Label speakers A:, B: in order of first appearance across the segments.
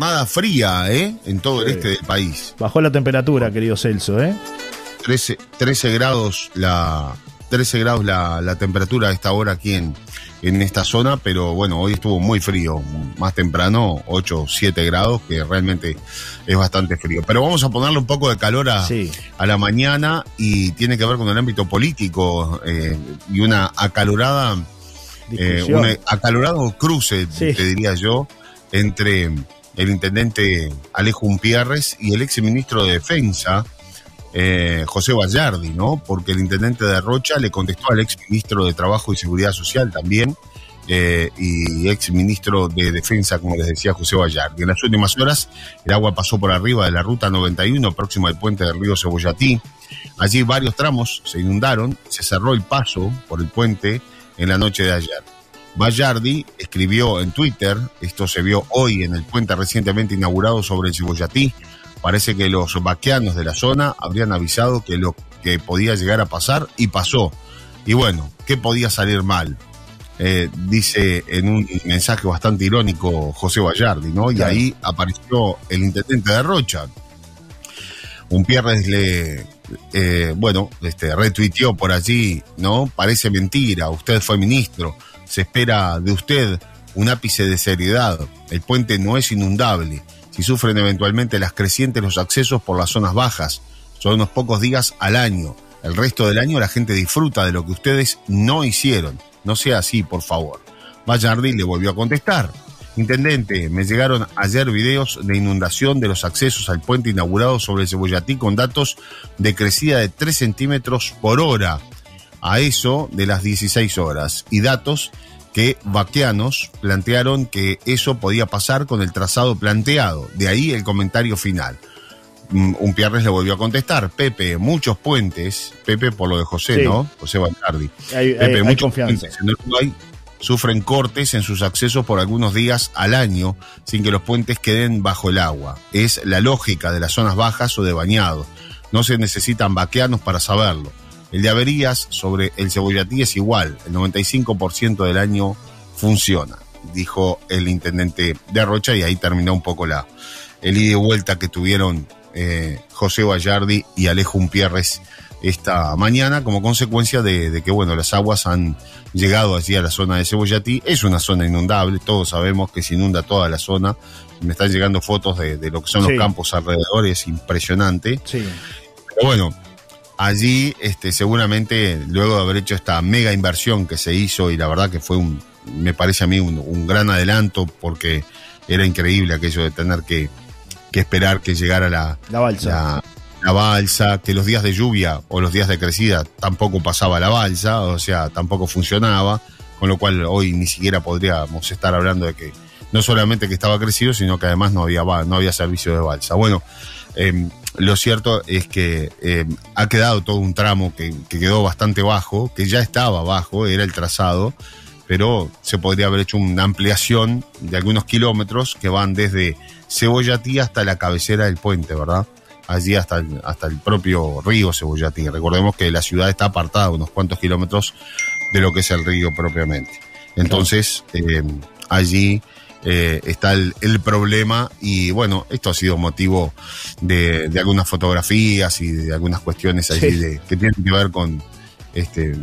A: jornada fría, ¿eh? En todo el este del país.
B: Bajó la temperatura, querido Celso, ¿eh?
A: 13, 13 grados la 13 grados la, la temperatura a esta hora aquí en, en esta zona, pero bueno, hoy estuvo muy frío, más temprano, 8, 7 grados, que realmente es bastante frío. Pero vamos a ponerle un poco de calor a, a la mañana y tiene que ver con el ámbito político eh, y una acalorada, eh, un acalorado cruce, te diría yo, entre el intendente Alejo Umpierres y el ex ministro de Defensa, eh, José Vallardi, ¿no? Porque el intendente de Rocha le contestó al ex ministro de Trabajo y Seguridad Social también, eh, y ex ministro de Defensa, como les decía José Vallardi. En las últimas horas, el agua pasó por arriba de la ruta 91, próximo al puente del río Cebollatí. Allí varios tramos se inundaron, se cerró el paso por el puente en la noche de ayer. Vallardi escribió en Twitter, esto se vio hoy en el puente recientemente inaugurado sobre el Cebollatí, Parece que los vaqueanos de la zona habrían avisado que lo que podía llegar a pasar y pasó. Y bueno, ¿qué podía salir mal? Eh, dice en un mensaje bastante irónico José Vallardi, ¿no? Y ahí apareció el intendente de Rocha. Un Pierres le, eh, bueno, este, retuiteó por allí, ¿no? Parece mentira, usted fue ministro, se espera de usted un ápice de seriedad, el puente no es inundable si sufren eventualmente las crecientes los accesos por las zonas bajas. Son unos pocos días al año. El resto del año la gente disfruta de lo que ustedes no hicieron. No sea así, por favor. Vallardi le volvió a contestar. Intendente, me llegaron ayer videos de inundación de los accesos al puente inaugurado sobre el Cebollatí con datos de crecida de 3 centímetros por hora. A eso de las 16 horas. Y datos que vaqueanos plantearon que eso podía pasar con el trazado planteado. De ahí el comentario final. Mm, un Pierres le volvió a contestar, Pepe, muchos puentes, Pepe por lo de José, ¿no? José Valcardi. Pepe, muchos puentes en Uruguay sufren cortes en sus accesos por algunos días al año sin que los puentes queden bajo el agua. Es la lógica de las zonas bajas o de bañados. No se necesitan vaqueanos para saberlo. El de averías sobre el cebollatí es igual, el 95% del año funciona, dijo el intendente de Rocha y ahí terminó un poco la, el ida y vuelta que tuvieron eh, José Vallardi y Alejo Umpierres esta mañana como consecuencia de, que bueno las aguas han llegado allí a la zona de Cebollatí es una zona inundable todos sabemos que se inunda toda la zona. Me están llegando fotos de, lo que son los campos alrededor es impresionante. Sí. pero bueno allí este, seguramente luego de haber hecho esta mega inversión que se hizo y la verdad que fue un, me parece a mí un, gran adelanto porque era increíble aquello de tener que, esperar que llegara la,
B: la balsa.
A: La, balsa, que los días de lluvia o los días de crecida tampoco pasaba la balsa, o sea, tampoco funcionaba, con lo cual hoy ni siquiera podríamos estar hablando de que no solamente que estaba crecido, sino que además no había, no había servicio de balsa. Bueno, eh, lo cierto es que eh, ha quedado todo un tramo que, quedó bastante bajo, que ya estaba bajo, era el trazado, pero se podría haber hecho una ampliación de algunos kilómetros que van desde Cebollatí hasta la cabecera del puente, ¿verdad? Allí hasta el, hasta el propio río Cebollatí. Recordemos que la ciudad está apartada unos cuantos kilómetros de lo que es el río propiamente. Entonces, eh, allí eh, está el, problema y bueno, esto ha sido motivo de, algunas fotografías y de algunas cuestiones allí de, que tienen que ver con este,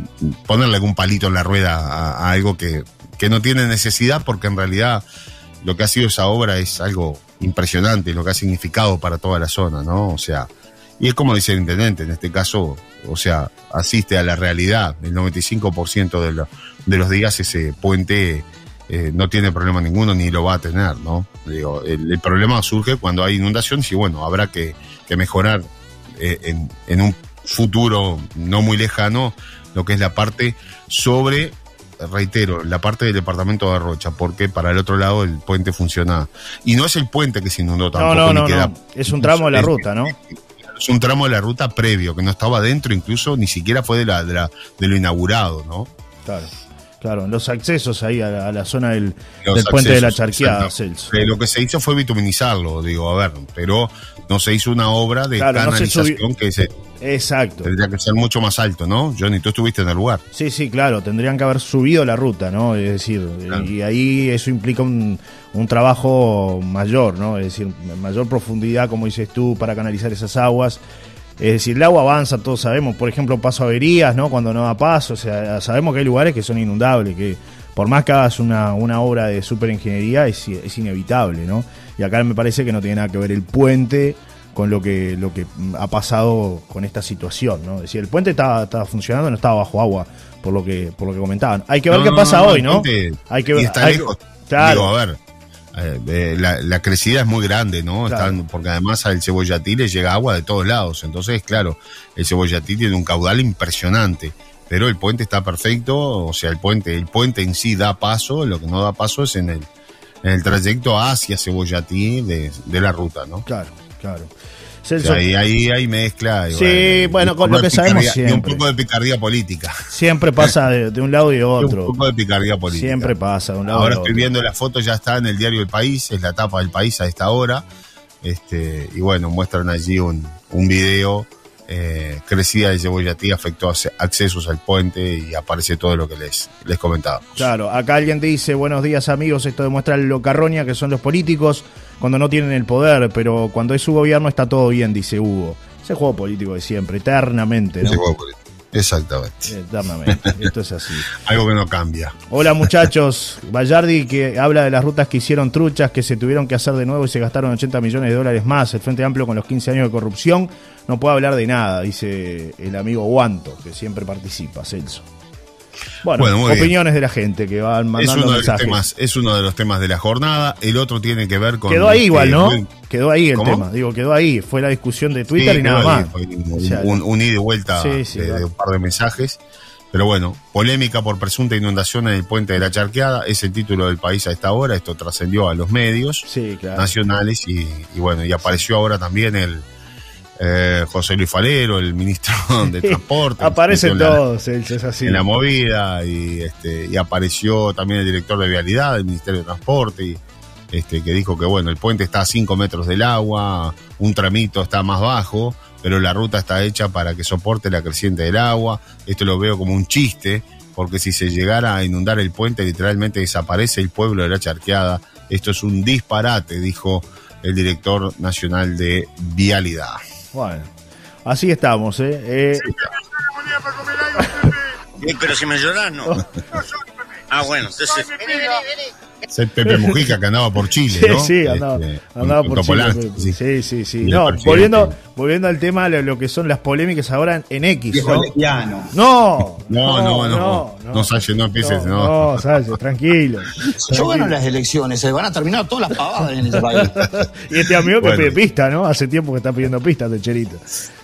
A: ponerle algún palito en la rueda a, algo que, que, no tiene necesidad porque en realidad lo que ha sido esa obra es algo impresionante, lo que ha significado para toda la zona, ¿no? O sea, y es como dice el intendente, en este caso, o sea, asiste a la realidad, el 95% de, de los días ese puente eh, no tiene problema ninguno ni lo va a tener, ¿no? Digo, el, problema surge cuando hay inundaciones y bueno, habrá que, mejorar eh, en, un futuro no muy lejano lo que es la parte sobre, reitero, la parte del departamento de Rocha, porque para el otro lado el puente funciona. Y no es el puente que se inundó tampoco.
B: No, no, no, es un tramo de la ruta, ¿no?
A: Es un tramo de la ruta previo, que no estaba dentro, incluso ni siquiera fue de, la, de, la, de lo inaugurado, ¿no?
B: Claro. Claro, los accesos ahí a la, zona del, puente de la charqueada, Celso.
A: Eh, lo que se hizo fue bituminizarlo, digo, a ver, pero no se hizo una obra de canalización que se
B: Exacto.
A: Tendría que ser mucho más alto, ¿no? Johnny, tú estuviste en el lugar.
B: Sí, sí, claro. Tendrían que haber subido la ruta, ¿no? Es decir, y ahí eso implica un, un, trabajo mayor, ¿no? Es decir, mayor profundidad, como dices tú, para canalizar esas aguas. Es decir, el agua avanza, todos sabemos. Por ejemplo, paso averías, ¿no? Cuando no da paso. O sea, sabemos que hay lugares que son inundables, que por más que hagas una, una obra de superingeniería, es, es inevitable, ¿no? Y acá me parece que no tiene nada que ver el puente con lo que, lo que ha pasado con esta situación, ¿no? Es decir, el puente estaba, estaba funcionando, no estaba bajo agua, por lo que, por lo que comentaban. Hay que ver qué pasa hoy, ¿no?
A: hay que ver. está lejos. Claro. a ver. Eh, la, crecida es muy grande, ¿no? porque además al cebollatí le llega agua de todos lados. Entonces, claro, el cebollatí tiene un caudal impresionante. Pero el puente está perfecto, o sea, el puente, el puente en sí da paso, lo que no da paso es en el, en el trayecto hacia Cebollatí de, de la ruta, ¿no?
B: Claro, claro.
A: Ahí, ahí, ahí, mezcla.
B: sí, bueno, con lo que sabemos siempre.
A: un poco de picardía política.
B: Siempre pasa de, un lado y de otro.
A: un poco de picardía política.
B: Siempre pasa de un lado
A: Ahora estoy viendo la foto, ya está en el diario El País, es la tapa del País a esta hora. Este, y bueno, muestran allí un, un video. Eh, crecida de Cebollatí afectó accesos al puente y aparece todo lo que les, les comentaba.
B: Claro, acá alguien dice, buenos días amigos, esto demuestra lo carroña que son los políticos cuando no tienen el poder, pero cuando es su gobierno está todo bien, dice Hugo. Ese juego político de siempre, eternamente. ¿no? Ese juego político.
A: Exactamente.
B: Eternamente. Esto es así.
A: Algo que no cambia.
B: Hola muchachos. Vallardi que habla de las rutas que hicieron truchas, que se tuvieron que hacer de nuevo y se gastaron 80 millones de dólares más. El Frente Amplio con los 15 años de corrupción no puede hablar de nada, dice el amigo Guanto, que siempre participa, Celso. Bueno, opiniones de la gente que van mandando
A: es uno
B: mensajes.
A: De los temas, es uno de los temas de la jornada. El otro tiene que ver con.
B: Quedó ahí igual, ¿no? Quedó ahí el tema. Digo, quedó ahí. Fue la discusión de Twitter y nada más.
A: un, ida y vuelta de, un par de mensajes. Pero bueno, polémica por presunta inundación en el puente de la Charqueada, es el título del país a esta hora, esto trascendió a los medios nacionales y, bueno, y apareció ahora también el, eh, José Luis Falero, el ministro de Transporte.
B: Aparecen todos, es así.
A: En la movida y, este, y apareció también el director de Vialidad del Ministerio de Transporte, y, este, que dijo que bueno, el puente está a 5 metros del agua, un tramito está más bajo, pero la ruta está hecha para que soporte la creciente del agua. Esto lo veo como un chiste, porque si se llegara a inundar el puente, literalmente desaparece el pueblo de la charqueada. Esto es un disparate, dijo el director nacional de Vialidad.
B: Bueno, así estamos, ¿eh? eh...
C: pero si me lloras, no. ah, bueno, entonces...
A: Es el Pepe Mujica que andaba por Chile,
B: ¿no? Sí, andaba, este, andaba por Chile. Sí, sí, sí. No, volviendo, volviendo al tema de lo que son las polémicas ahora en X.
C: ¿no?
B: No,
A: no, no, no, no, no, Salle, no empieces, no.
B: No, Salle, tranquilo.
C: Yo gano las elecciones, se van a terminar todas las pavadas en ese país.
B: y este amigo que pide pista, ¿no? Hace tiempo que está pidiendo pistas de Cherito.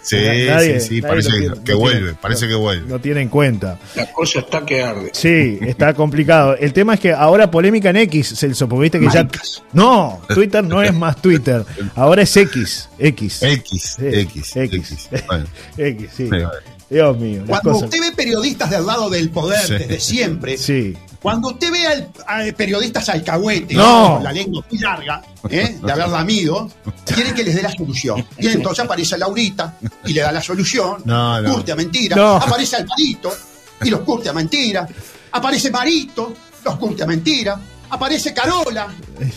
A: Sí, sí, sí, parece que, vuelve, parece que vuelve.
B: No tiene en cuenta.
C: La cosa está que arde.
B: Sí, está complicado. El tema es que ahora polémica en X, Celso, porque viste que ya. No, Twitter no es más Twitter. Ahora es X. X.
A: X. X.
B: X. X, sí. Dios mío.
C: Cuando usted ve periodistas del lado del poder desde siempre,
B: sí.
C: cuando usted ve a periodistas alcahuetes,
B: no.
C: la lengua muy larga, ¿eh? de haber lamido, quiere que les dé la solución. Y entonces aparece Laurita y le da la solución,
A: no, no.
C: curte a mentira. Aparece Alvarito y los curte a mentira. Aparece Marito, los curte a mentira aparece Carola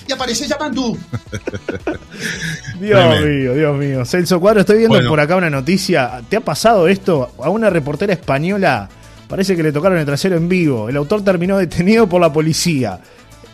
C: y aparece Yapandú.
B: Dios mío, Dios mío. Celso Cuadro, estoy viendo por acá una noticia. ¿Te ha pasado esto? A una reportera española parece que le tocaron el trasero en vivo. El autor terminó detenido por la policía.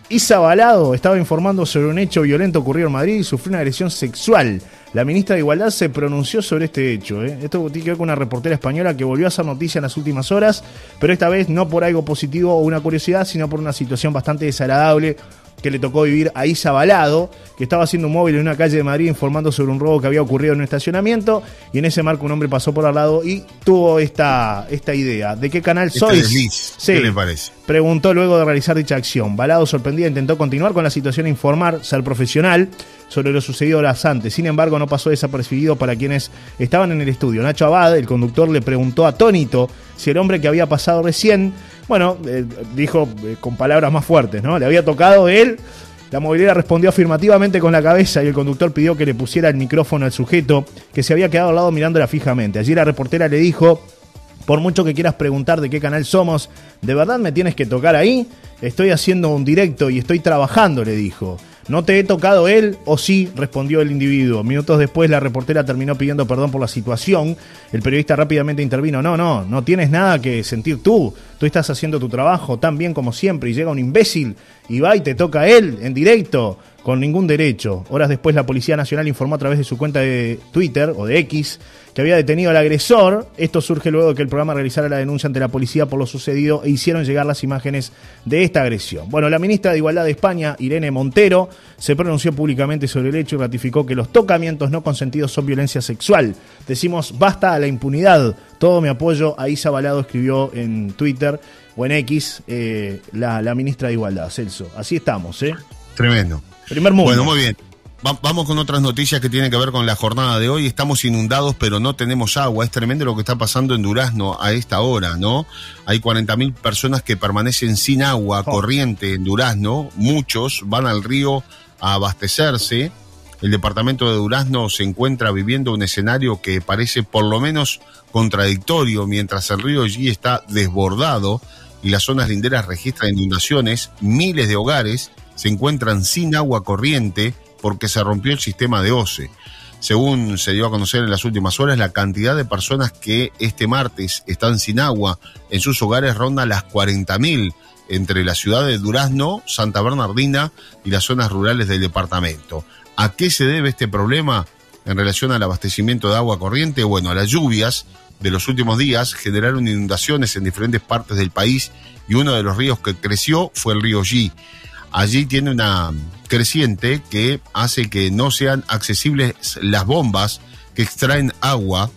B: Isa Balado estaba informando sobre un hecho violento ocurrido en Madrid y sufrió una agresión sexual. La ministra de Igualdad se pronunció sobre este hecho. ¿eh? Esto tiene que ver con una reportera española que volvió a hacer noticia en las últimas horas, pero esta vez no por algo positivo o una curiosidad, sino por una situación bastante desagradable que le tocó vivir a Isa Balado, que estaba haciendo un móvil en una calle de Madrid informando sobre un robo que había ocurrido en un estacionamiento, y en ese marco un hombre pasó por al lado y tuvo esta, esta idea. ¿De qué canal este
A: sois? ¿Qué le parece?
B: Preguntó luego de realizar dicha acción. Balado, sorprendida, intentó continuar con la situación e informar, ser profesional sobre lo sucedido horas antes. Sin embargo, no pasó desapercibido para quienes estaban en el estudio. Nacho Abad, el conductor, le preguntó atónito si el hombre que había pasado recién Bueno, eh, dijo eh, con palabras más fuertes, ¿no? Le había tocado él. La movilera respondió afirmativamente con la cabeza y el conductor pidió que le pusiera el micrófono al sujeto que se había quedado al lado mirándola fijamente. Allí la reportera le dijo, por mucho que quieras preguntar de qué canal somos, ¿de verdad me tienes que tocar ahí? Estoy haciendo un directo y estoy trabajando, le dijo. ¿No te he tocado él o sí? respondió el individuo. Minutos después la reportera terminó pidiendo perdón por la situación. El periodista rápidamente intervino. No, no, no tienes nada que sentir tú. Tú estás haciendo tu trabajo tan bien como siempre y llega un imbécil y va y te toca a él en directo con ningún derecho. Horas después la Policía Nacional informó a través de su cuenta de Twitter o de X que había detenido al agresor. Esto surge luego de que el programa realizara la denuncia ante la policía por lo sucedido e hicieron llegar las imágenes de esta agresión. Bueno, la ministra de Igualdad de España, Irene Montero, se pronunció públicamente sobre el hecho y ratificó que los tocamientos no consentidos son violencia sexual. Decimos basta a la impunidad. Todo mi apoyo a Isa Balado escribió en Twitter o en X eh, la, la ministra de Igualdad, Celso. Así estamos, ¿eh?
A: Tremendo.
B: Primer mundo.
A: Bueno, muy bien. vamos con otras noticias que tienen que ver con la jornada de hoy. Estamos inundados, pero no tenemos agua. Es tremendo lo que está pasando en Durazno a esta hora, ¿no? Hay 40.000 personas que permanecen sin agua
B: Oh.
A: corriente en Durazno. Muchos van al río a abastecerse. El departamento de Durazno se encuentra viviendo un escenario que parece por lo menos contradictorio mientras el río allí está desbordado y las zonas linderas registran inundaciones. Miles de hogares se encuentran sin agua corriente porque se rompió el sistema de OCE. Según se dio a conocer en las últimas horas, la cantidad de personas que este martes están sin agua en sus hogares ronda las 40.000 entre la ciudad de Durazno, Santa Bernardina y las zonas rurales del departamento. ¿A qué se debe este problema en relación al abastecimiento de agua corriente? Bueno, a las lluvias de los últimos días generaron inundaciones en diferentes partes del país y uno de los ríos que creció fue el río G. Allí tiene una creciente que hace que no sean accesibles las bombas que extraen agua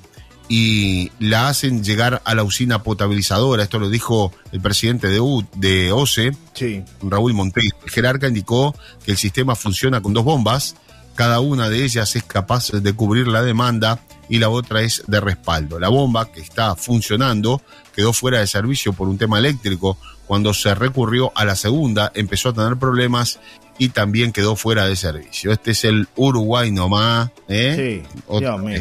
A: y la hacen llegar a la usina potabilizadora. Esto lo dijo el presidente de, U, de OCE,
B: Sí.
A: Raúl Monteiro. El jerarca indicó que el sistema funciona con dos bombas, cada una de ellas es capaz de cubrir la demanda y la otra es de respaldo. La bomba que está funcionando quedó fuera de servicio por un tema eléctrico. Cuando se recurrió a la segunda empezó a tener problemas y también quedó fuera de servicio. Este es el Uruguay nomás. ¿eh?
B: Sí.
A: Otra
B: Dios mío.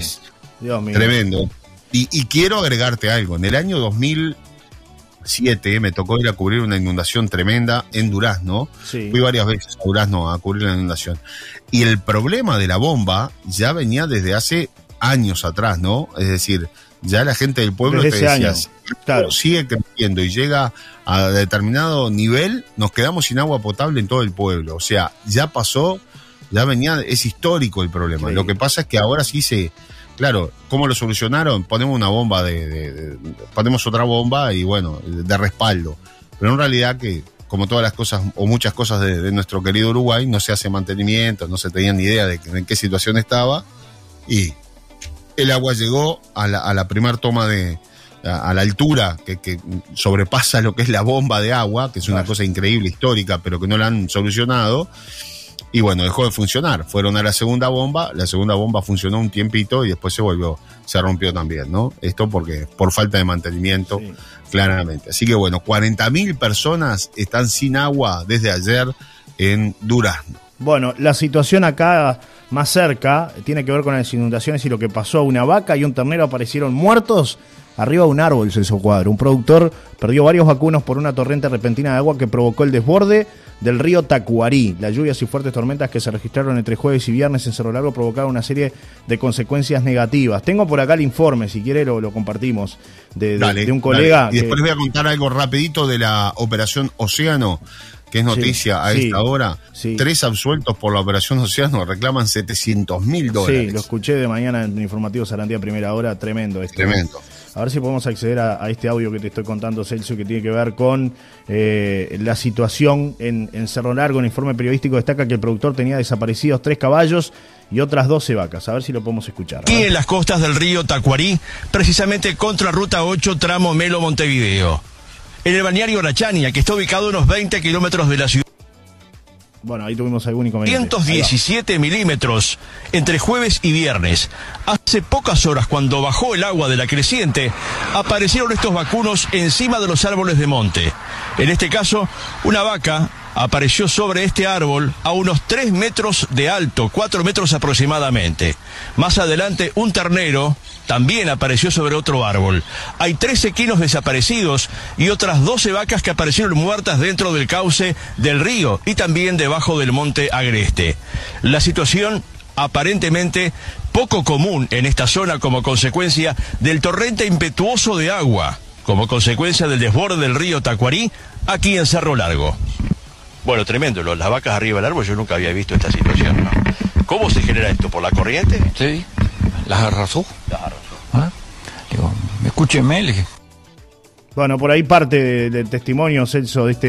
B: Dios mío.
A: Tremendo. Y, y quiero agregarte algo. En el año 2007 me tocó ir a cubrir una inundación tremenda en Durazno.
B: Sí.
A: Fui varias veces a Durazno a cubrir la inundación. Y el problema de la bomba ya venía desde hace años atrás, ¿no? Es decir, ya la gente del pueblo
B: Desde
A: te decía, si
B: claro.
A: sigue creciendo y llega a determinado nivel, nos quedamos sin agua potable en todo el pueblo. O sea, ya pasó, ya venía, es histórico el problema.
B: Sí.
A: Lo que pasa es que ahora sí se, claro, ¿cómo lo solucionaron? Ponemos una bomba de, de- de- ponemos otra bomba y bueno, de respaldo. Pero en realidad que, como todas las cosas, o muchas cosas de, de nuestro querido Uruguay, no se hace mantenimiento, no se tenían ni idea de en qué situación estaba. Y el agua llegó a la, a la primer toma de, a, a la altura que, que sobrepasa lo que es la bomba de agua, que es una
B: Claro.
A: cosa increíble, histórica, pero que no la han solucionado. Y bueno, dejó de funcionar. Fueron a la segunda bomba, la segunda bomba funcionó un tiempito y después se volvió, se rompió también, ¿no? Esto porque, por falta de mantenimiento,
B: Sí.
A: claramente. Así que bueno, 40.000 personas están sin agua desde ayer en Durazno.
B: Bueno, la situación acá más cerca tiene que ver con las inundaciones y lo que pasó. Una vaca y un ternero aparecieron muertos arriba de un árbol, Celso Cuadro. Un productor perdió varios vacunos por una torrente repentina de agua que provocó el desborde del río Tacuarí. Las lluvias y fuertes tormentas que se registraron entre jueves y viernes en Cerro Largo provocaron una serie de consecuencias negativas. Tengo por acá el informe, si quiere lo, lo compartimos, de, de-
A: Dale,
B: de un
A: dale.
B: colega.
A: Y
B: que-
A: después les voy a contar algo rapidito de la operación Océano, que es noticia a
B: sí,
A: esta hora.
B: sí.
A: Tres absueltos por la operación Océano reclaman 700 mil dólares.
B: Sí, lo escuché de mañana en el informativo Sarandía Primera Hora, tremendo esto.
A: Tremendo.
B: A ver si podemos acceder a, a este audio que te estoy contando, Celso, que tiene que ver con eh, la situación en, en Cerro Largo. El informe periodístico destaca que el productor tenía desaparecidos tres caballos y otras 12 vacas. A ver si lo podemos escuchar.
D: Aquí en las costas del río Tacuarí, precisamente contra Ruta 8, tramo Melo Montevideo. En el balneario Orachania, que está ubicado a unos 20 kilómetros de la ciudad.
B: Bueno, ahí tuvimos algún
D: inconveniente. 117 milímetros entre jueves y viernes. Hace pocas horas, cuando bajó el agua de la creciente, aparecieron estos vacunos encima de los árboles de monte. En este caso, una vaca apareció sobre este árbol a unos 3 metros de alto, 4 metros aproximadamente. Más adelante, un ternero también apareció sobre otro árbol. Hay 13 equinos desaparecidos y otras 12 vacas que aparecieron muertas dentro del cauce del río y también debajo del monte Agreste. La situación aparentemente poco común en esta zona como consecuencia del torrente impetuoso de agua, como consecuencia del desborde del río Tacuarí aquí en Cerro Largo. Bueno, tremendo, las vacas arriba del árbol, yo nunca había visto esta situación. ¿Cómo se genera esto? ¿Por la corriente?
E: Sí, las arrasó. Las arrasó. ¿Ah? Digo, escúcheme.
B: Bueno, por ahí parte del testimonio, Celso, de este,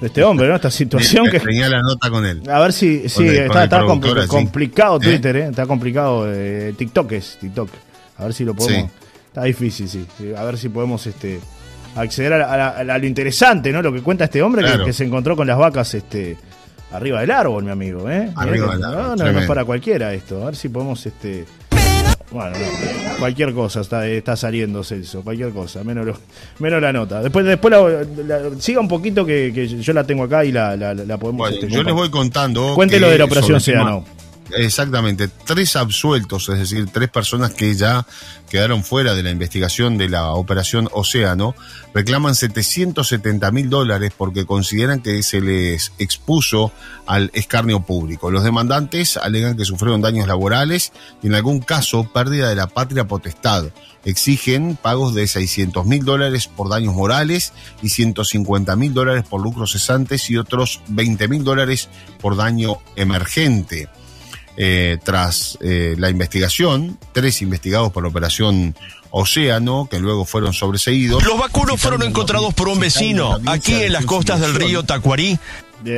B: de este hombre, ¿no? Esta situación que...
A: Tenía la nota con él.
B: A ver si... Sí, está, complicado ¿Eh? Twitter, ¿eh? Está complicado. Eh, TikTok es TikTok. A ver si lo podemos... Está difícil, sí. A ver si podemos... este acceder a, lo interesante, ¿no? Lo que cuenta este hombre que, se encontró con las vacas este arriba del árbol, mi amigo, ¿eh?
A: Arriba del
B: árbol. No, no, es para cualquiera esto. A ver si podemos este bueno, cualquier cosa está, está saliendo Celso, cualquier cosa, menos, menos la nota. Después, después siga un poquito que, yo la tengo acá y la, la, podemos.
A: Este, yo les voy contando.
B: Cuéntelo de la operación Océano.
A: Exactamente, tres absueltos, es decir, tres personas que ya quedaron fuera de la investigación de la operación Océano, reclaman 770 mil dólares porque consideran que se les expuso al escarnio público. Los demandantes alegan que sufrieron daños laborales y en algún caso pérdida de la patria potestad. Exigen pagos de 600 mil dólares por daños morales y 150 mil dólares por lucros cesantes y otros 20 mil dólares por daño emergente. Eh, tras eh, la investigación, tres investigados por la operación Océano, que luego fueron sobreseídos.
D: Los vacunos fueron encontrados por un vecino aquí en las costas del río Tacuarí.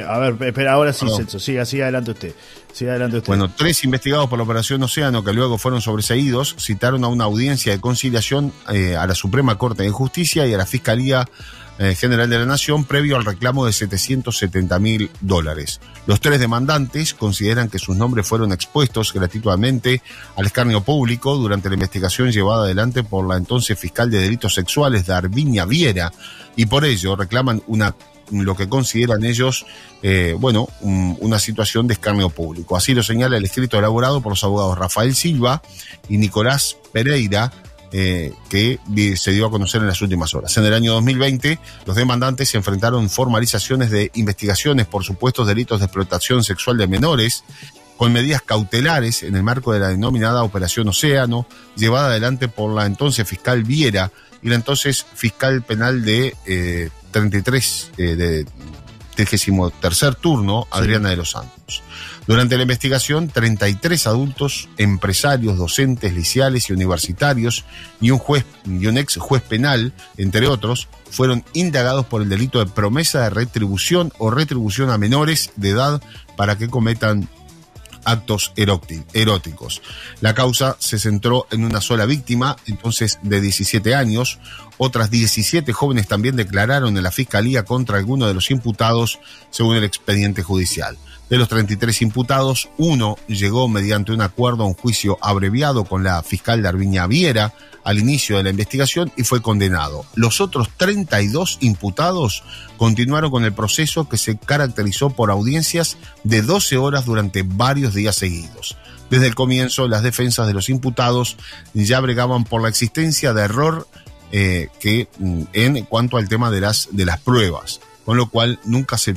B: a ver, espera, ahora sí, Celso, siga, adelante usted. adelante usted.
A: Bueno, tres investigados por la operación Océano, que luego fueron sobreseídos, citaron a una audiencia de conciliación eh, a la Suprema Corte de Justicia y a la Fiscalía General de la Nación previo al reclamo de 770 mil dólares. Los tres demandantes consideran que sus nombres fueron expuestos gratuitamente al escarnio público durante la investigación llevada adelante por la entonces fiscal de delitos sexuales, Darvinia Viera, y por ello reclaman una lo que consideran ellos, eh, bueno, una situación de escarnio público. Así lo señala el escrito elaborado por los abogados Rafael Silva y Nicolás Pereira, eh, que se dio a conocer en las últimas horas. En el año 2020, los demandantes se enfrentaron formalizaciones de investigaciones por supuestos delitos de explotación sexual de menores con medidas cautelares en el marco de la denominada Operación Océano, llevada adelante por la entonces fiscal Viera y la entonces fiscal penal de 33 eh, eh, de 33 turno, Adriana de los Santos. Durante la investigación, 33 adultos, empresarios, docentes, liciales y universitarios y un juez y un ex juez penal, entre otros, fueron indagados por el delito de promesa de retribución o retribución a menores de edad para que cometan actos eróticos. La causa se centró en una sola víctima, entonces de 17 años. Otras 17 jóvenes también declararon en la fiscalía contra alguno de los imputados, según el expediente judicial. De los 33 imputados, uno llegó mediante un acuerdo a un juicio abreviado con la fiscal Darviña Viera al inicio de la investigación y fue condenado. Los otros 32 imputados continuaron con el proceso que se caracterizó por audiencias de 12 horas durante varios días seguidos. Desde el comienzo, las defensas de los imputados ya bregaban por la existencia de error eh, mm, en cuanto al tema de las, de las pruebas, con lo cual nunca se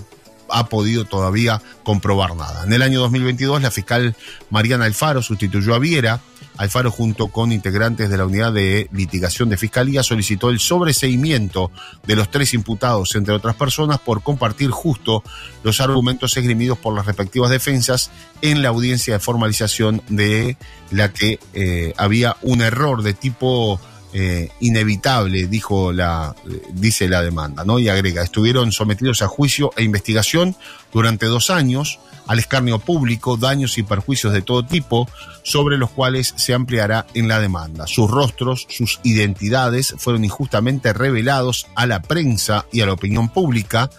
A: ha podido todavía comprobar nada. En el año 2022, la fiscal Mariana Alfaro sustituyó a Viera. Alfaro, junto con integrantes de la unidad de litigación de fiscalía, solicitó el sobreseimiento de los tres imputados, entre otras personas, por compartir justo los argumentos esgrimidos por las respectivas defensas en la audiencia de formalización de la que eh, había un error de tipo eh, inevitable, dijo la, dice la demanda, ¿no? Y agrega, estuvieron sometidos a juicio e investigación durante dos años al escarnio público, daños y perjuicios de todo tipo, sobre los cuales se ampliará en la demanda. Sus rostros, sus identidades fueron injustamente revelados a la prensa y a la opinión pública,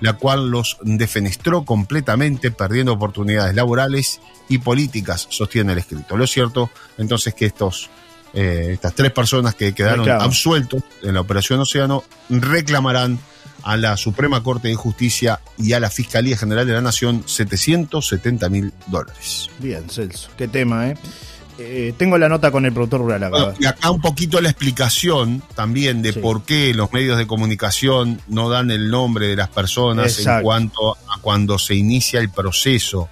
A: la cual los defenestró completamente, perdiendo oportunidades laborales y políticas, sostiene el escrito. Lo cierto, entonces, que estos eh, estas tres personas que quedaron absueltos en la Operación Océano reclamarán a la Suprema Corte de Justicia y a la Fiscalía General de la Nación 770 mil dólares.
B: Bien, Celso, qué tema, ¿eh? eh tengo la nota con el productor rural
A: acá. y acá un poquito la explicación también de por qué los medios de comunicación no dan el nombre de las personas en cuanto a cuando se inicia el proceso.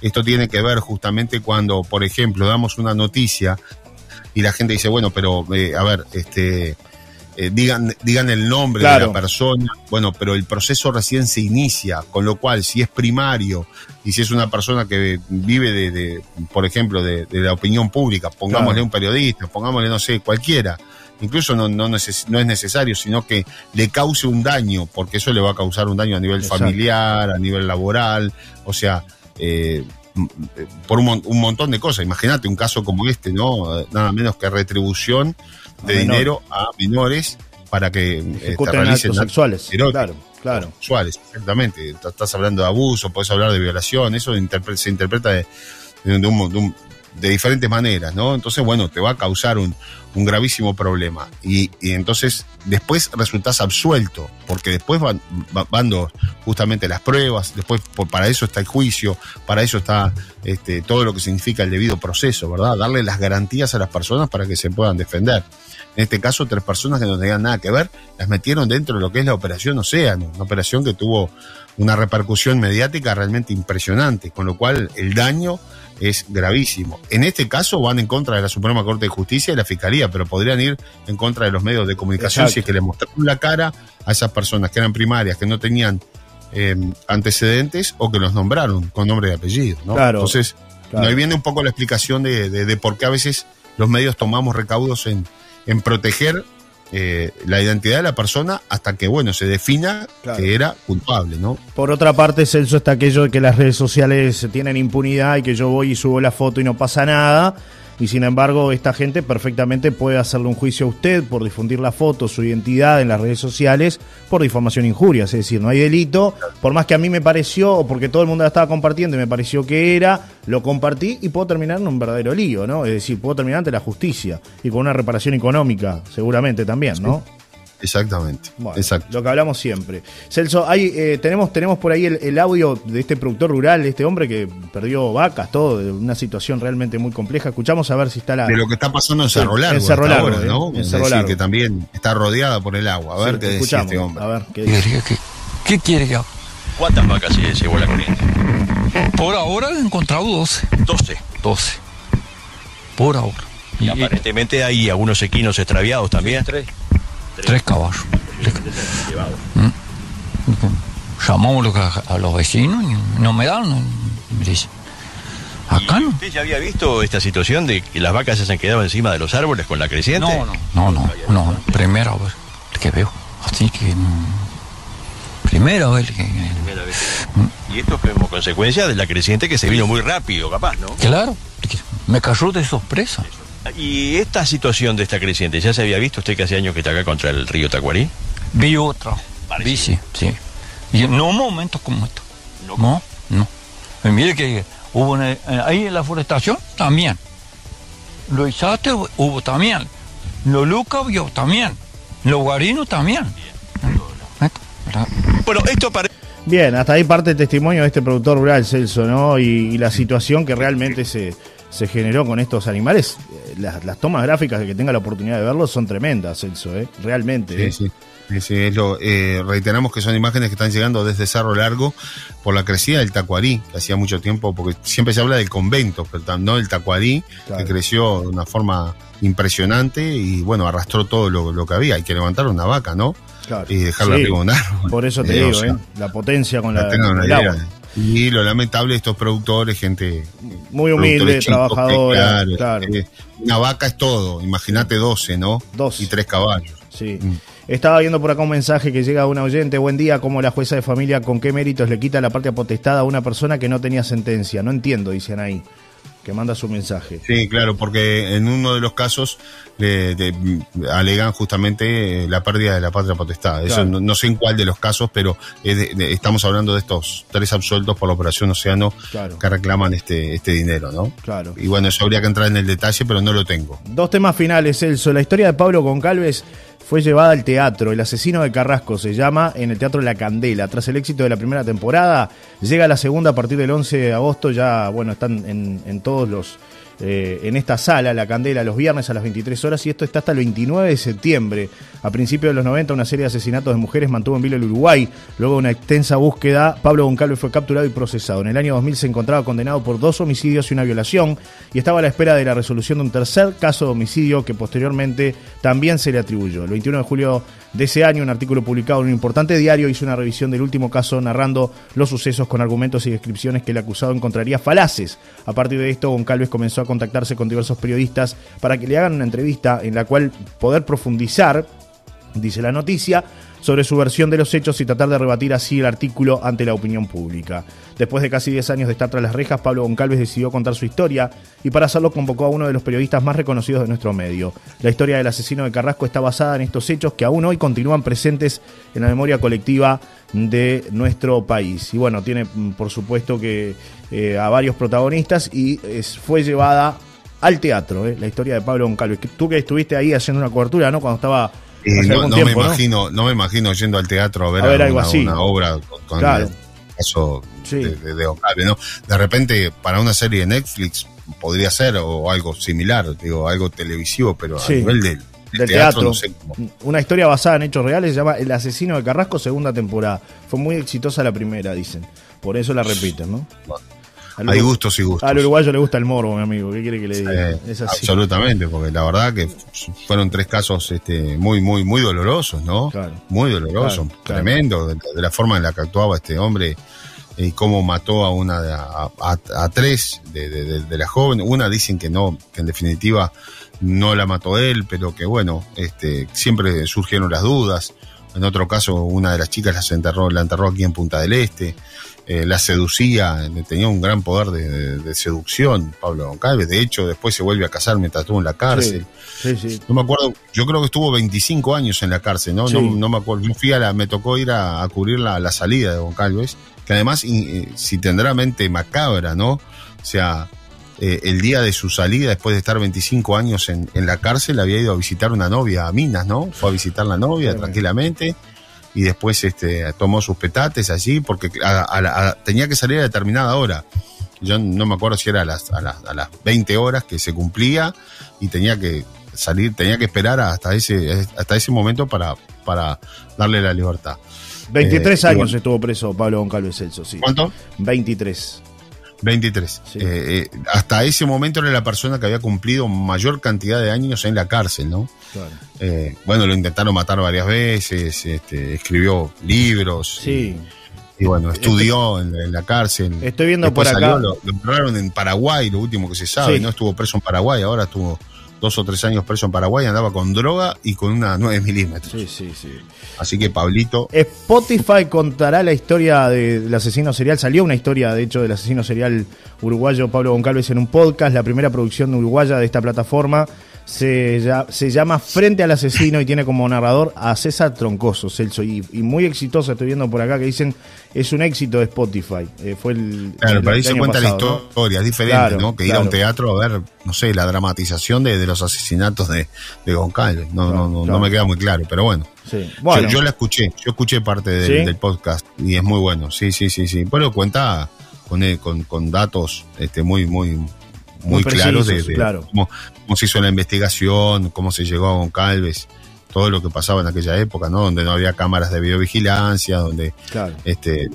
A: Esto tiene que ver justamente cuando, por ejemplo, damos una noticia y la gente dice, bueno, pero eh, a ver, este, eh, digan, digan el nombre de la persona, bueno, pero el proceso recién se inicia, con lo cual si es primario y si es una persona que vive de, por ejemplo, de, la opinión pública, pongámosle un periodista, pongámosle, no sé, cualquiera, incluso no, no, no, es necesario, sino que le cause un daño, porque eso le va a causar un daño a nivel familiar, a nivel laboral, o sea, eh, por un, montón de cosas. Imagínate un caso como este, ¿no? Nada menos que retribución de dinero a menores para que
B: eh, realicen actos sexuales. Claro, claro.
A: Sexuales, exactamente. Estás hablando de abuso, puedes hablar de violación, eso se interpreta de, un, de diferentes maneras, ¿no? Entonces, bueno, te va a causar un, un gravísimo problema. Y, y, entonces después resultás absuelto, porque después van, van justamente las pruebas, después para eso está el juicio, para eso está este, todo lo que significa el debido proceso, ¿verdad? Darle las garantías a las personas para que se puedan defender. En este caso, tres personas que no tenían nada que ver, las metieron dentro de lo que es la operación Océano, una operación que tuvo una repercusión mediática realmente impresionante, con lo cual el daño es gravísimo. En este caso van en contra de la Suprema Corte de Justicia y la Fiscalía, pero podrían ir en contra de los medios de comunicación si es que le mostraron la cara a esas personas que eran primarias, que no tenían eh, antecedentes o que los nombraron con nombre y apellido. ¿no? Entonces, ahí viene un poco la explicación de, de, por qué a veces los medios tomamos recaudos en, en proteger eh, la identidad de la persona hasta que, bueno, se defina que era culpable, ¿no?
B: Por otra parte, Celso, está aquello de que las redes sociales tienen impunidad y que yo voy y subo la foto y no pasa nada y sin embargo esta gente perfectamente puede hacerle un juicio a usted por difundir la foto, su identidad en las redes sociales por difamación e injurias, es decir, no hay delito, por más que a mí me pareció o porque todo el mundo la estaba compartiendo y me pareció que era, lo compartí y puedo terminar en un verdadero lío, ¿no? Es decir, puedo terminar ante la justicia y con una reparación económica seguramente también, ¿no?
A: Exactamente. Exacto.
B: Lo que hablamos siempre. Celso, hay, eh, tenemos, tenemos por ahí el, audio de este productor rural, de este hombre que perdió vacas, todo, de una situación realmente muy compleja. Escuchamos a ver si está la.
A: De lo que está pasando en Cerro Largo. En
B: Cerro Largo, ¿no?
A: En Cerro Largo. que también está rodeada por el agua. A ver qué dice este hombre.
B: A ver, ¿qué,
E: ¿Qué, quiere que
D: ¿Cuántas vacas se llevó la corriente?
E: Por ahora he encontrado 12.
D: 12.
E: 12. Por ahora.
D: Y, aparentemente hay algunos equinos extraviados también.
E: Tres. Tres caballos. ¿Mm? Llamamos a los vecinos y no me dan. Me dice, acá no.
D: ¿Usted ya había visto esta situación de que las vacas se han quedado encima de los árboles con la creciente?
E: No, no, no, no, no primera vez que veo. Así que. Primera vez que. Primera
D: vez. Y esto es como consecuencia de la creciente que se vino muy rápido, capaz, ¿no?
E: Claro, me cayó de sorpresa.
D: ¿Y esta situación de esta creciente ya se había visto usted que hace años que está acá contra el río Tacuarí?
E: Vi otra. Vi, sí, sí. Y no momentos como esto. No, no. Y mire que hubo eh, ahí en la forestación también. Lo Izate hubo también. Lo Luca vio también. Lo Guarino también.
D: Bueno, esto parece...
B: Bien, hasta ahí parte el testimonio de este productor rural, Celso, ¿no? y la situación que realmente se, se generó con estos animales, eh, las, tomas gráficas de que tenga la oportunidad de verlos son tremendas, Celso, ¿eh? realmente.
A: Sí, ¿eh? sí. Eh, reiteramos que son imágenes que están llegando desde Cerro Largo por la crecida del Tacuarí, que hacía mucho tiempo, porque siempre se habla del convento, pero no el Tacuarí, que creció de una forma impresionante y bueno, arrastró todo lo, que había. Hay que levantar una vaca, ¿no? Y dejarla sí,
B: Por eso te digo, ¿eh? la potencia con la, el agua.
A: Y lo lamentable de estos productores, gente...
B: Muy humilde, trabajadora. Claro,
A: eh, una vaca es todo, imagínate 12, ¿no?
B: Dos.
A: Y tres caballos.
B: Sí. Mm. Estaba viendo por acá un mensaje que llega a un oyente. Buen día, ¿cómo la jueza de familia con qué méritos le quita la parte apotestada a una persona que no tenía sentencia? No entiendo, dicen ahí que manda su mensaje.
A: Sí, claro, porque en uno de los casos le, alegan justamente eh, la pérdida de la patria potestad. Eso no, sé en cuál de los casos, pero estamos hablando de estos tres absueltos por la Operación Océano que reclaman este, este dinero, ¿no?
B: Claro.
A: Y bueno, eso habría que entrar en el detalle, pero no lo tengo.
B: Dos temas finales, Celso. La historia de Pablo Goncalves fue llevada al teatro. El asesino de Carrasco se llama en el Teatro La Candela. Tras el éxito de la primera temporada, llega la segunda a partir del 11 de agosto. Ya, bueno, están en, en todos los eh, en esta sala, La Candela, los viernes a las 23 horas y esto está hasta el 29 de septiembre. A principios de los 90 una serie de asesinatos de mujeres mantuvo en vilo el Uruguay. Luego de una extensa búsqueda, Pablo Goncalves fue capturado y procesado. En el año 2000 se encontraba condenado por dos homicidios y una violación y estaba a la espera de la resolución de un tercer caso de homicidio que posteriormente también se le atribuyó. El 21 de julio de ese año, un artículo publicado en un importante diario hizo una revisión del último caso narrando los sucesos con argumentos y descripciones que el acusado encontraría falaces. A partir de esto, Goncalves comenzó a contactarse con diversos periodistas para que le hagan una entrevista en la cual poder profundizar, dice la noticia, sobre su versión de los hechos y tratar de rebatir así el artículo ante la opinión pública. Después de casi 10 años de estar tras las rejas, Pablo Goncalves decidió contar su historia y para hacerlo convocó a uno de los periodistas más reconocidos de nuestro medio. La historia del asesino de Carrasco está basada en estos hechos que aún hoy continúan presentes en la memoria colectiva de nuestro país. Y bueno, tiene mm, por supuesto que eh, a varios protagonistas y fue llevada al teatro, eh, la historia de Pablo Goncalves. Tú que estuviste ahí haciendo una cobertura, ¿no? Cuando estaba
A: no, me imagino, ¿no? me imagino yendo al teatro a ver, una, obra con, el caso de, de, ¿no? De repente, para una serie de Netflix podría ser o algo similar, digo, algo televisivo, pero a nivel del, teatro,
B: Una historia basada en hechos reales se llama El asesino de Carrasco, segunda temporada. Fue muy exitosa la primera, dicen. Por eso la repiten, ¿no?
A: Hay gustos y gustos.
B: Al uruguayo le gusta el morbo, mi amigo. ¿Qué quiere que le diga?
A: Absolutamente, porque la verdad que fueron tres casos este, muy, muy, muy dolorosos, ¿no? Muy dolorosos, tremendo, de, la forma en la que actuaba este hombre y cómo mató a una a, tres de, de, las jóvenes. Una dicen que no, que en definitiva no la mató él, pero que bueno, este, siempre surgieron las dudas. En otro caso, una de las chicas las enterró, la enterró aquí en Punta del Este. Eh, la seducía, tenía un gran poder de, seducción, Pablo Goncalves. De hecho, después se vuelve a casar mientras estuvo en la cárcel. No me acuerdo, yo creo que estuvo 25 años en la cárcel, ¿no? No, me acuerdo. Yo fui a la, me tocó ir a, cubrir la, salida de Goncalves, que además, eh, si tendrá mente macabra, ¿no? O sea, eh, el día de su salida, después de estar 25 años en, la cárcel, había ido a visitar una novia a Minas, ¿no? Fue a visitar la novia tranquilamente y después este, tomó sus petates allí porque tenía que salir a determinada hora. Yo no me acuerdo si era a las, a, las, 20 horas que se cumplía y tenía que salir, tenía que esperar hasta ese, hasta ese momento para, para darle la libertad.
B: 23 eh, años estuvo preso Pablo Goncalves Celso, sí.
A: ¿Cuánto?
B: 23.
A: 23. Eh, eh, hasta ese momento era la persona que había cumplido mayor cantidad de años en la cárcel, ¿no? Eh, bueno, lo intentaron matar varias veces, este, escribió libros.
B: Sí.
A: Y, bueno, estudió en, la cárcel.
B: Estoy viendo por acá.
A: lo, lo en Paraguay, lo último que se sabe. No estuvo preso en Paraguay, ahora estuvo dos o tres años preso en Paraguay, andaba con droga y con una 9 milímetros.
B: Sí, sí, sí.
A: Así que Pablito.
B: Spotify contará la historia del asesino serial. Salió una historia, de hecho, del asesino serial uruguayo Pablo Goncalves en un podcast, la primera producción uruguaya de esta plataforma se, se, llama Frente al Asesino y tiene como narrador a César Troncoso, Celso. Y, muy exitoso, estoy viendo por acá que dicen es un éxito de Spotify. Eh, fue el.
A: Claro, pero ahí se cuenta la historia, es diferente, ¿no? Que ir a un teatro a ver, no sé, la dramatización de, los asesinatos de, de Goncalves. No, no, no, me queda muy claro, pero bueno. Yo, la escuché, yo escuché parte del podcast y es muy bueno. Sí, sí, sí, sí. Pero cuenta con, eh, con, con datos este, muy, muy muy, claros de, Cómo, se hizo la investigación, cómo se llegó a Goncalves, todo lo que pasaba en aquella época, ¿no? Donde no había cámaras de videovigilancia, donde este,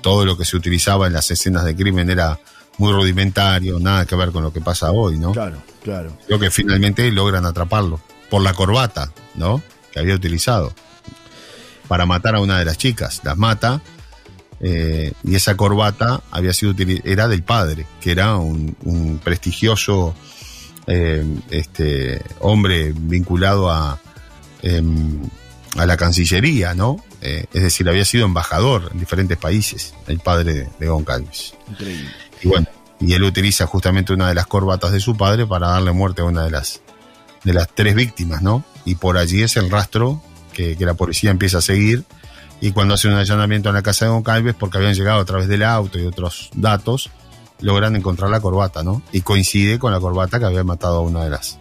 A: todo lo que se utilizaba en las escenas de crimen era muy rudimentario, nada que ver con lo que pasa hoy, ¿no?
B: Claro, claro.
A: Creo que finalmente logran atraparlo por la corbata, ¿no? Que había utilizado para matar a una de las chicas. Las mata Eh, y esa corbata había sido era del padre, que era un, prestigioso eh, este, hombre vinculado a, em, a la Cancillería, ¿no? Eh, es decir, había sido embajador en diferentes países, el padre de, Goncalves. Increíble. Y bueno, y él utiliza justamente una de las corbatas de su padre para darle muerte a una de las, de las tres víctimas, ¿no? Y por allí es el rastro que, la policía empieza a seguir. Y cuando hace un allanamiento en la casa de Goncalves, porque habían llegado a través del auto y otros datos, logran encontrar la corbata, ¿no? Y coincide con la corbata que había matado a una de las,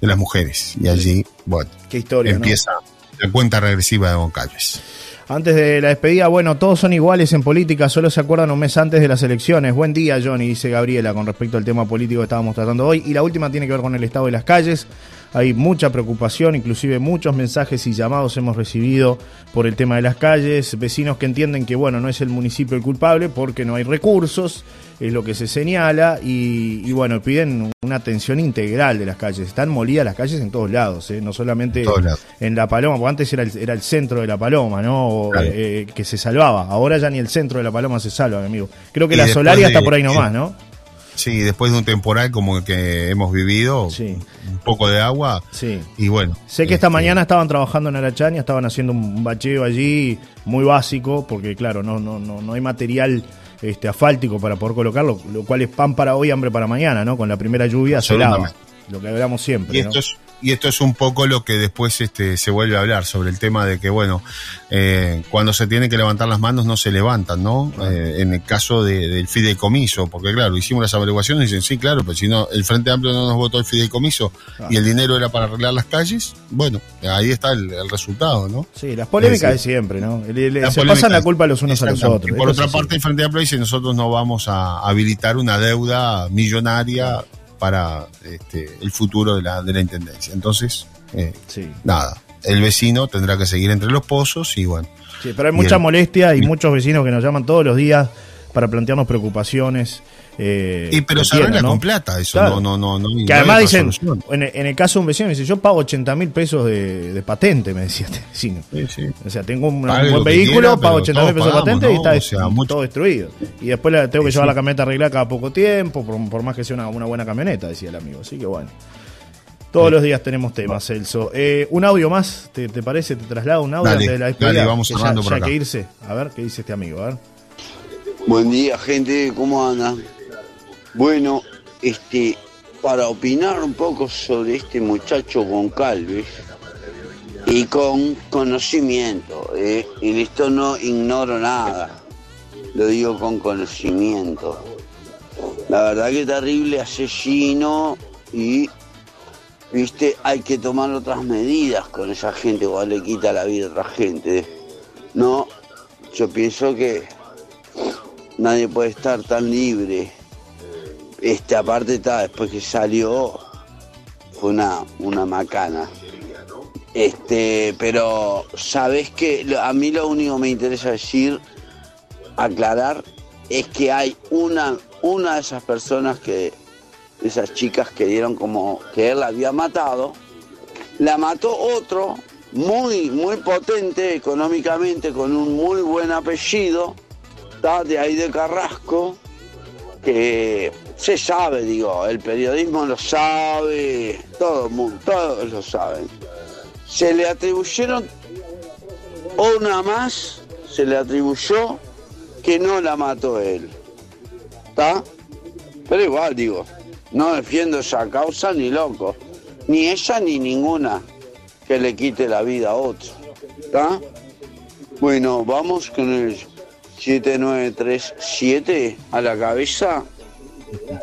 A: de las mujeres. Y allí, bueno,
B: ¿Qué historia,
A: empieza la cuenta regresiva de Goncalves.
B: Antes de la despedida, bueno, todos son iguales en política, solo se acuerdan un mes antes de las elecciones. Buen día, Johnny, dice Gabriela, con respecto al tema político que estábamos tratando hoy. Y la última tiene que ver con el estado de las calles. Hay mucha preocupación, inclusive muchos mensajes y llamados hemos recibido por el tema de las calles, vecinos que entienden que bueno, no es el municipio el culpable porque no hay recursos, es lo que se señala y, bueno, piden una atención integral de las calles. Están molidas las calles en todos lados, ¿eh? no solamente en La Paloma, porque antes era el, era el centro de La Paloma, ¿no? Eh, que se salvaba, ahora ya ni el centro de La Paloma se salva, amigo. Creo que la Solaria está por ahí nomás, ¿no?
A: Sí, después de un temporal como el que hemos vivido, un poco de agua.
B: Sí.
A: Y bueno.
B: Sé que esta este, mañana estaban trabajando en Arachaña, estaban haciendo un bacheo allí muy básico, porque claro, no, no, no, no hay material este, asfáltico para poder colocarlo, lo cual es pan para hoy, hambre para mañana, ¿no? Con la primera lluvia se lava. Lo que hablamos siempre.
A: Y esto es y esto es un poco lo que después este, se vuelve a hablar sobre el tema de que, bueno, eh, cuando se tiene que levantar las manos no se levantan, ¿no? Eh, en el caso del fideicomiso, porque claro, hicimos las averiguaciones y dicen, sí, claro, pero si no, el Frente Amplio no nos votó el fideicomiso y el dinero era para arreglar las calles, bueno, ahí está el, resultado, ¿no?
B: Sí, las polémicas de siempre, ¿no? se pasan la culpa los unos a los otros.
A: Y por otra parte, el Frente Amplio dice, nosotros no vamos a habilitar una deuda millonaria para este, el futuro de la, de la intendencia. Entonces, eh, nada, el vecino tendrá que seguir entre los pozos y bueno.
B: Sí, pero hay mucha molestia y muchos vecinos que nos llaman todos los días para plantearnos preocupaciones
A: eh, y pero se arregla con plata, eso no, no, no, no,
B: Que además dicen, en, el caso de un vecino, me dice, yo pago 80 mil pesos de, patente, me decía este vecino. O sea, tengo un, buen vehículo, pago 80 mil pesos de patente y está todo destruido. Y después tengo que llevar la camioneta arreglada cada poco tiempo, por, más que sea una, buena camioneta, decía el amigo. Así que bueno. Todos los días tenemos temas, Celso. Eh, un audio más, ¿te, parece? ¿Te traslado un audio
A: de la despedida? vamos cerrando
B: por acá. que irse. A ver, ¿qué dice este amigo? A ver.
F: Buen día, gente. ¿Cómo andan? Bueno, este, para opinar un poco sobre este muchacho Goncalves y con conocimiento, eh, en esto no ignoro nada, lo digo con conocimiento. La verdad que terrible asesino y, viste, hay que tomar otras medidas con esa gente, igual le quita la vida a otra gente. No, yo pienso que nadie puede estar tan libre este, aparte está, después que salió, fue una, una macana. Este, pero sabes que a mí lo único que me interesa decir, aclarar, es que hay una, una de esas personas que, esas chicas que dieron como que él la había matado, la mató otro muy, muy potente económicamente, con un muy buen apellido, está de ahí de Carrasco, que se sabe, digo, el periodismo lo sabe, todo el mundo, todos lo saben. Se le atribuyeron una más, se le atribuyó que no la mató él. ¿Está? Pero igual, digo, no defiendo esa causa ni loco. Ni ella ni ninguna que le quite la vida a otro. ¿Está? Bueno, vamos con el 7937 a la cabeza.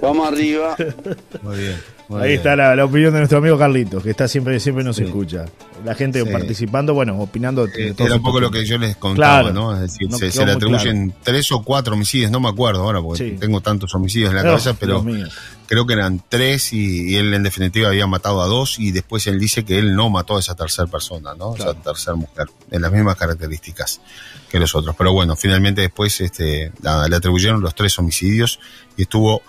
F: Vamos arriba.
B: Muy bien. Ahí está la, opinión de nuestro amigo Carlitos, que está siempre, siempre nos escucha. La gente participando, bueno, opinando.
A: Eh, era un poco lo que yo les contaba, ¿no? Es decir, se, le atribuyen tres o cuatro homicidios, no me acuerdo ahora, porque tengo tantos homicidios en la cabeza, pero creo que eran tres y, él en definitiva había matado a dos y después él dice que él no mató a esa tercera persona, ¿no? Esa tercera mujer, en las mismas características que los otros. Pero bueno, finalmente después este, le atribuyeron los tres homicidios y estuvo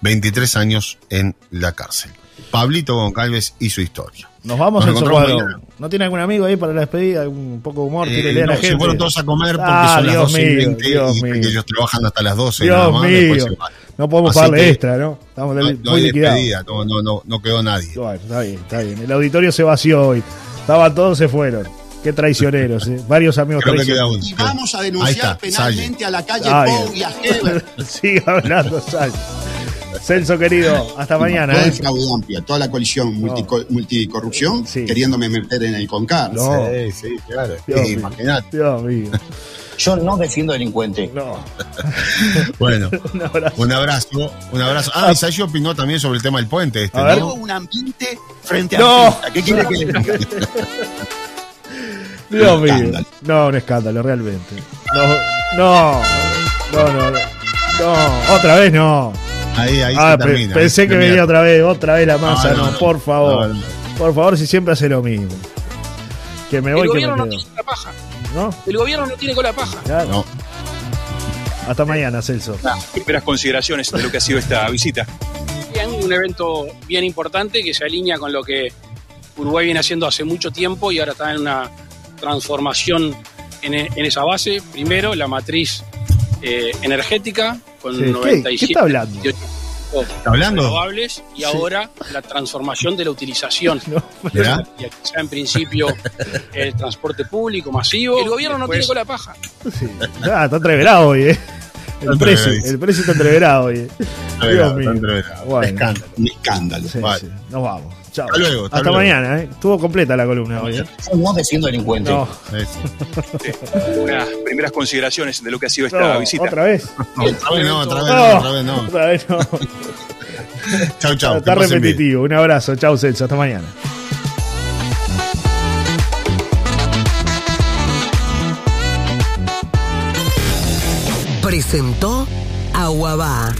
A: 23 años en la cárcel. Pablito Goncalves y su historia.
B: Nos vamos al cuadro. ¿No tiene algún amigo ahí para la despedida? Un poco de humor,
A: eh, no, Se fueron todos a comer porque
B: ah,
A: son las
B: Dios
A: 12 y 20
B: Dios
A: y
B: mío.
A: ellos trabajan hasta las 12.
B: Dios
A: nada más,
B: mío. No podemos
A: Así
B: pagarle
A: que
B: extra, ¿no? Estamos
A: No, no
B: muy
A: hay
B: liquidados.
A: despedida, no, no, no, no quedó nadie.
B: Bueno, está bien, está bien. El auditorio se vació hoy. Estaban todos, se fueron. Qué traicioneros, ¿eh? Varios amigos
A: Creo que
B: traicioneros.
A: queda
C: Y vamos a denunciar
A: está,
C: penalmente a la calle. Pou y a Heber.
B: Sigue hablando, Sal. Celso, querido, hasta mañana.
C: Todo
B: ¿eh?
C: el fraude amplia, toda la coalición multico- multicorrupción,
B: Sí.
C: queriéndome meter en el CONCAR.
B: No.
A: Sí, sí, claro.
B: Dios
A: Sí. Imagínate.
B: Dios mío.
F: Yo no defiendo delincuente.
B: No.
A: Bueno,
B: Un abrazo.
A: un abrazo, un abrazo. Ah, y Sayo opinó también sobre el tema del puente este,
B: A ver.
C: Hubo
A: ¿no?
C: un ambiente frente a
B: No.
C: artista. ¿Qué quiere que le diga?
B: Dios mío. No, un escándalo, realmente. No, no, no, no. no. No, otra vez no.
A: Ahí, ahí
B: Ah,
A: se
B: pe-
A: termina.
B: pensé
A: ahí
B: que venía otra vez, otra vez la masa.
A: No,
B: No,
A: no, no.
B: por favor.
A: No, no.
B: Por favor, si siempre hace lo mismo. Que me voy,
G: El
B: que me
G: gobierno no
B: quedo.
G: tiene la paja.
B: ¿No?
G: El gobierno no tiene cola paja.
B: Claro.
A: No.
B: Hasta mañana, Celso.
H: primeras consideraciones de lo que ha sido esta visita.
G: Bien, un evento bien importante que se alinea con lo que Uruguay viene haciendo hace mucho tiempo y ahora está en una transformación en, en esa base. Primero, la matriz eh, energética con
B: Sí, ¿qué-
G: 97
B: qué está hablando?
G: 98
A: ¿Está hablando?
G: renovables y ahora la transformación de la utilización.
B: No,
A: ¿Mirá?
G: Y aquí está en principio el transporte público masivo. El gobierno no tiene cola paja.
B: sí. Ah, está entreverado hoy, ¿eh? El precio, el precio está entreverado hoy. ¿eh? Dios mío.
A: Entreverado.
B: Bueno.
A: Escándalo.
C: Un escándalo.
B: Sí,
A: Vale.
B: sí. Nos vamos. Chao.
A: Hasta luego, hasta
B: Hasta
A: luego.
B: mañana, ¿eh? Estuvo completa la columna hoy, ¿eh?
F: Yo no defiendo delincuente.
B: No,
A: Eso.
H: Unas primeras consideraciones de lo que ha sido esta
B: no,
H: visita.
B: otra vez.
A: Otra vez no, otra vez
B: No,
A: no, otra vez no.
B: otra vez no.
A: Chau, chau.
B: Está
A: bien.
B: repetitivo. Un abrazo. Chau, Celso. Hasta mañana.
I: Presentó Aguabá.